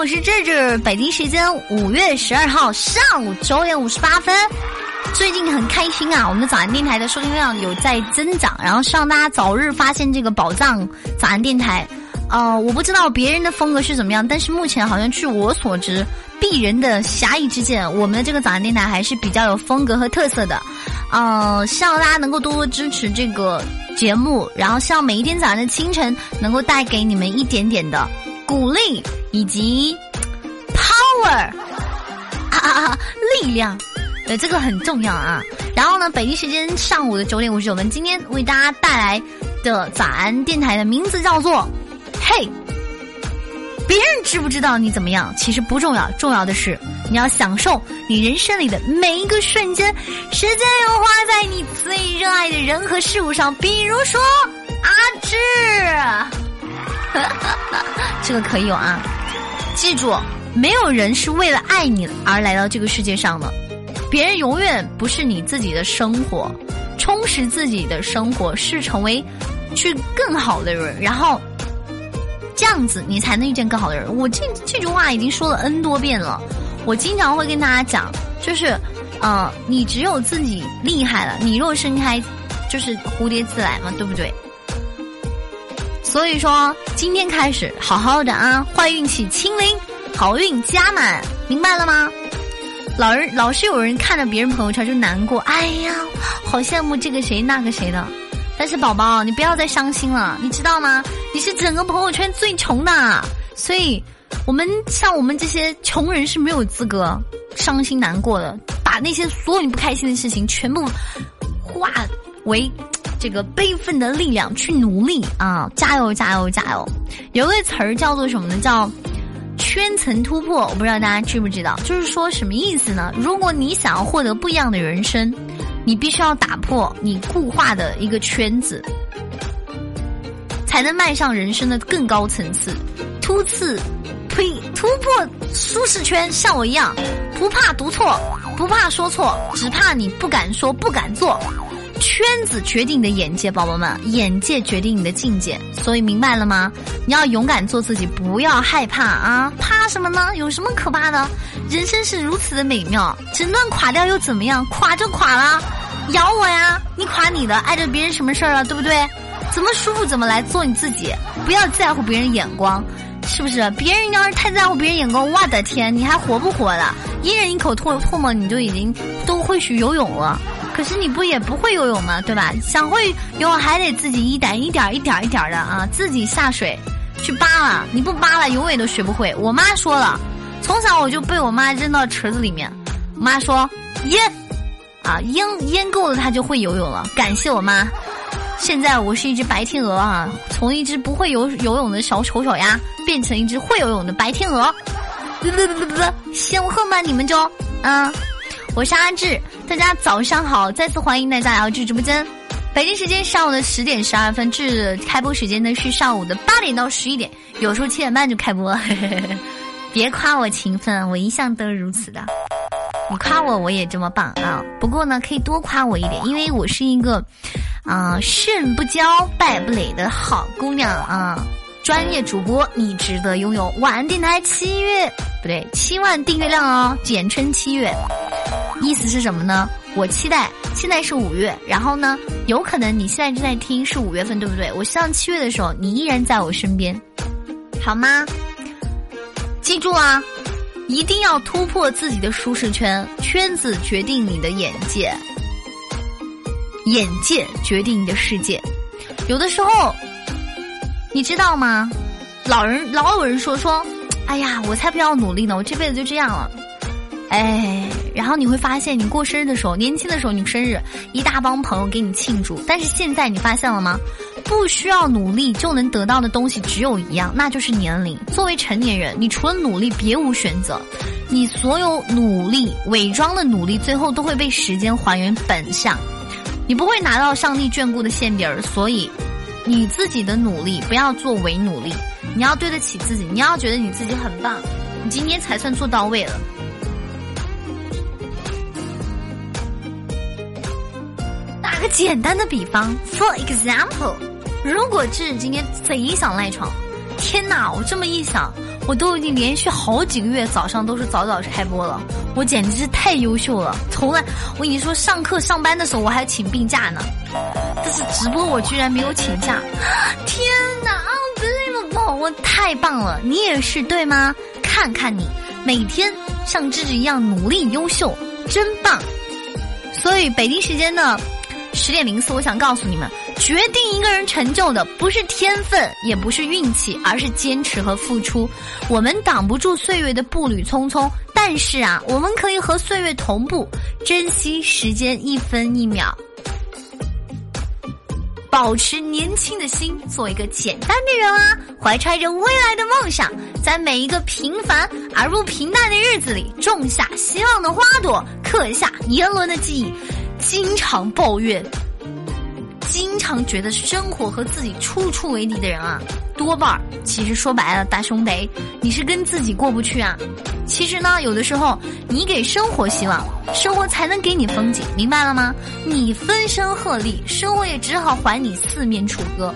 我是智智。北京时间五月十二号上午九点五十八分。最近很开心啊，我们的早安电台的收听量有在增长，然后希望大家早日发现这个宝藏早安电台。呃，我不知道别人的风格是怎么样，但是目前好像据我所知，鄙人的狭义之见，我们的这个早安电台还是比较有风格和特色的。呃，希望大家能够多多支持这个节目，然后希望每一天早上的清晨能够带给你们一点点的鼓励以及 power 啊力量，对这个很重要啊。然后呢，北京时间上午的九点五十九分，今天为大家带来的早安电台的名字叫做。嘿，别人知不知道你怎么样？其实不重要，重要的是你要享受你人生里的每一个瞬间。时间要花在你最热爱的人和事物上，比如说阿志，这个可以有啊。记住，没有人是为了爱你而来到这个世界上的，别人永远不是你自己的生活。充实自己的生活是成为去更好的人，然后。这样子，你才能遇见更好的人。我这这句话已经说了 N 多遍了。我经常会跟大家讲，就是，呃，你只有自己厉害了，你若盛开，就是蝴蝶自来嘛，对不对？所以说，今天开始好好的啊，坏运气清零，好运加满，明白了吗？老人老是有人看着别人朋友圈就难过，哎呀，好羡慕这个谁那个谁的。但是宝宝，你不要再伤心了，你知道吗？你是整个朋友圈最穷的，所以我们像我们这些穷人是没有资格伤心难过的。把那些所有你不开心的事情全部化为这个悲愤的力量去努力啊！加油加油加油！有个词儿叫做什么呢？叫圈层突破。我不知道大家知不知道，就是说什么意思呢？如果你想要获得不一样的人生。你必须要打破你固化的一个圈子，才能迈上人生的更高层次，突刺呸突破舒适圈。像我一样，不怕读错，不怕说错，只怕你不敢说，不敢做。圈子决定你的眼界，宝宝们，眼界决定你的境界。所以明白了吗？你要勇敢做自己，不要害怕啊！怕什么呢？有什么可怕的？人生是如此的美妙，整段垮掉又怎么样？垮就垮了，咬我呀！你垮你的，碍着别人什么事儿了？对不对？怎么舒服怎么来，做你自己，不要在乎别人眼光，是不是？别人要是太在乎别人眼光，我的天，你还活不活了？一人一口唾唾沫，你就已经都会去游泳了。可是你不也不会游泳吗？对吧？想会游泳还得自己一点一点一点一点的啊，自己下水去扒拉。你不扒拉，永远都学不会。我妈说了，从小我就被我妈扔到池子里面。我妈说淹啊淹淹够了，她就会游泳了。感谢我妈。现在我是一只白天鹅啊，从一只不会游游泳的小丑小鸭变成一只会游泳的白天鹅。不不不不不，羡慕恨吗？你们就啊。我是阿志，大家早上好！再次欢迎大家来到这直播间。北京时间上午的十点十二分，至开播时间呢是上午的八点到十一点，有时候七点半就开播。别夸我勤奋，我一向都是如此的。你夸我，我也这么棒啊！不过呢，可以多夸我一点，因为我是一个啊胜不骄败不馁的好姑娘啊。专业主播，你值得拥有晚安电台七月不对七万订阅量哦，简称七月。意思是什么呢？我期待现在是五月，然后呢，有可能你现在正在听是五月份，对不对？我希望七月的时候你依然在我身边，好吗？记住啊，一定要突破自己的舒适圈，圈子决定你的眼界，眼界决定你的世界。有的时候。你知道吗？老人老有人说说，哎呀，我才不要努力呢，我这辈子就这样了。哎，然后你会发现，你过生日的时候，年轻的时候你生日，一大帮朋友给你庆祝。但是现在你发现了吗？不需要努力就能得到的东西只有一样，那就是年龄。作为成年人，你除了努力别无选择。你所有努力、伪装的努力，最后都会被时间还原本相。你不会拿到上帝眷顾的馅饼儿，所以。你自己的努力不要做伪努力，你要对得起自己，你要觉得你自己很棒，你今天才算做到位了。个简单的比方，For example，如果是今天贼想赖床，天哪！我这么一想，我都已经连续好几个月早上都是早早开播了，我简直是太优秀了。从来我跟你说，上课上班的时候我还请病假呢，但是直播我居然没有请假，天哪！unbelievable，我太棒了！你也是对吗？看看你，每天像芝芝一样努力优秀，真棒！所以北京时间呢十点零四，我想告诉你们。决定一个人成就的不是天分，也不是运气，而是坚持和付出。我们挡不住岁月的步履匆匆，但是啊，我们可以和岁月同步，珍惜时间一分一秒，保持年轻的心，做一个简单的人啊！怀揣着未来的梦想，在每一个平凡而不平淡的日子里，种下希望的花朵，刻下年轮的记忆。经常抱怨。经常觉得生活和自己处处为敌的人啊，多半儿其实说白了，大兄弟，你是跟自己过不去啊。其实呢，有的时候你给生活希望，生活才能给你风景，明白了吗？你分身鹤立，生活也只好还你四面楚歌。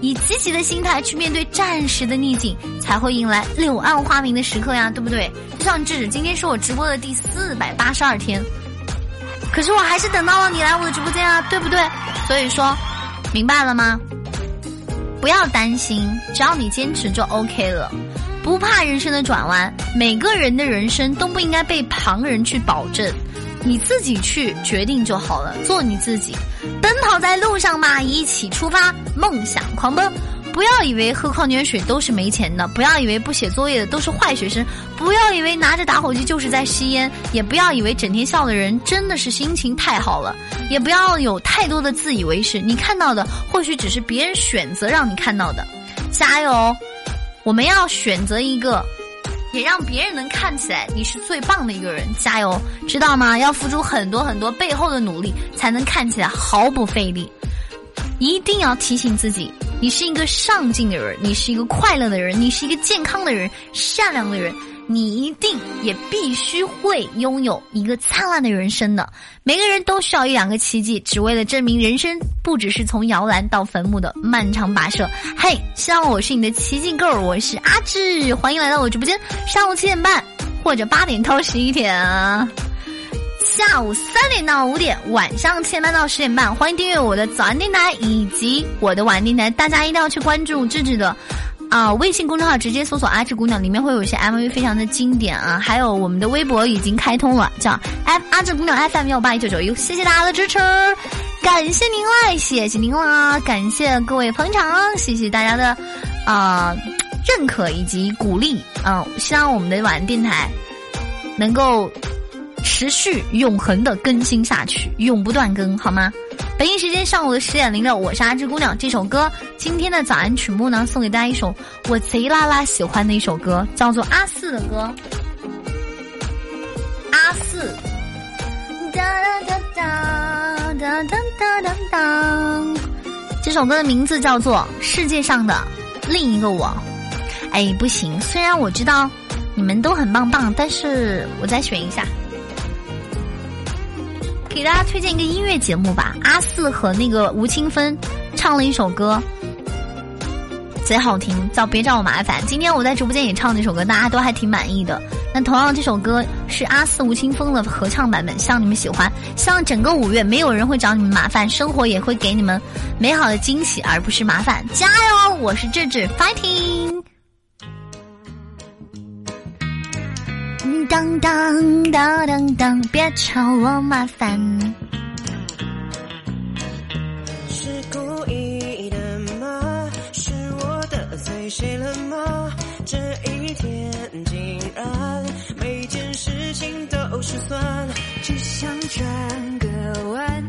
以积极的心态去面对暂时的逆境，才会迎来柳暗花明的时刻呀，对不对？就像智，今天是我直播的第四百八十二天。可是我还是等到了你来我的直播间啊，对不对？所以说，明白了吗？不要担心，只要你坚持就 OK 了。不怕人生的转弯，每个人的人生都不应该被旁人去保证，你自己去决定就好了。做你自己，奔跑在路上嘛，一起出发，梦想狂奔。不要以为喝矿泉水都是没钱的，不要以为不写作业的都是坏学生，不要以为拿着打火机就是在吸烟，也不要以为整天笑的人真的是心情太好了，也不要有太多的自以为是。你看到的或许只是别人选择让你看到的。加油！我们要选择一个，也让别人能看起来你是最棒的一个人。加油，知道吗？要付出很多很多背后的努力，才能看起来毫不费力。一定要提醒自己。你是一个上进的人，你是一个快乐的人，你是一个健康的人，善良的人，你一定也必须会拥有一个灿烂的人生的。每个人都需要一两个奇迹，只为了证明人生不只是从摇篮到坟墓的漫长跋涉。嘿，希望我是你的奇迹 girl，我是阿志，欢迎来到我直播间，上午七点半或者八点到十一点啊。下午三点到五点，晚上七点半到十点半，欢迎订阅我的早安电台以及我的晚安电台。大家一定要去关注智智的啊微信公众号，直接搜索“阿智姑娘”，里面会有一些 MV 非常的经典啊。还有我们的微博已经开通了，叫 F 阿智姑娘 FM 幺八一九九一。谢谢大家的支持，感谢您啦，谢谢您啦，感谢各位捧场，谢谢大家的啊认可以及鼓励。嗯，希望我们的晚安电台能够。持续永恒的更新下去，永不断更，好吗？北京时间上午的十点零六，我是阿芝姑娘。这首歌，今天的早安曲目呢，送给大家一首我贼拉拉喜欢的一首歌，叫做阿四的歌。阿四。哒哒哒哒哒哒哒哒。这首歌的名字叫做《世界上的另一个我》。哎，不行，虽然我知道你们都很棒棒，但是我再选一下。给大家推荐一个音乐节目吧，阿四和那个吴青峰唱了一首歌，贼好听，叫《别找我麻烦》。今天我在直播间也唱那首歌，大家都还挺满意的。那同样，这首歌是阿四吴青峰的合唱版本，希望你们喜欢。希望整个五月没有人会找你们麻烦，生活也会给你们美好的惊喜，而不是麻烦。加油！我是智智，fighting。当当当当当，别找我麻烦。是故意的吗？是我得罪谁了吗？这一天竟然每件事情都失算，只想转个弯，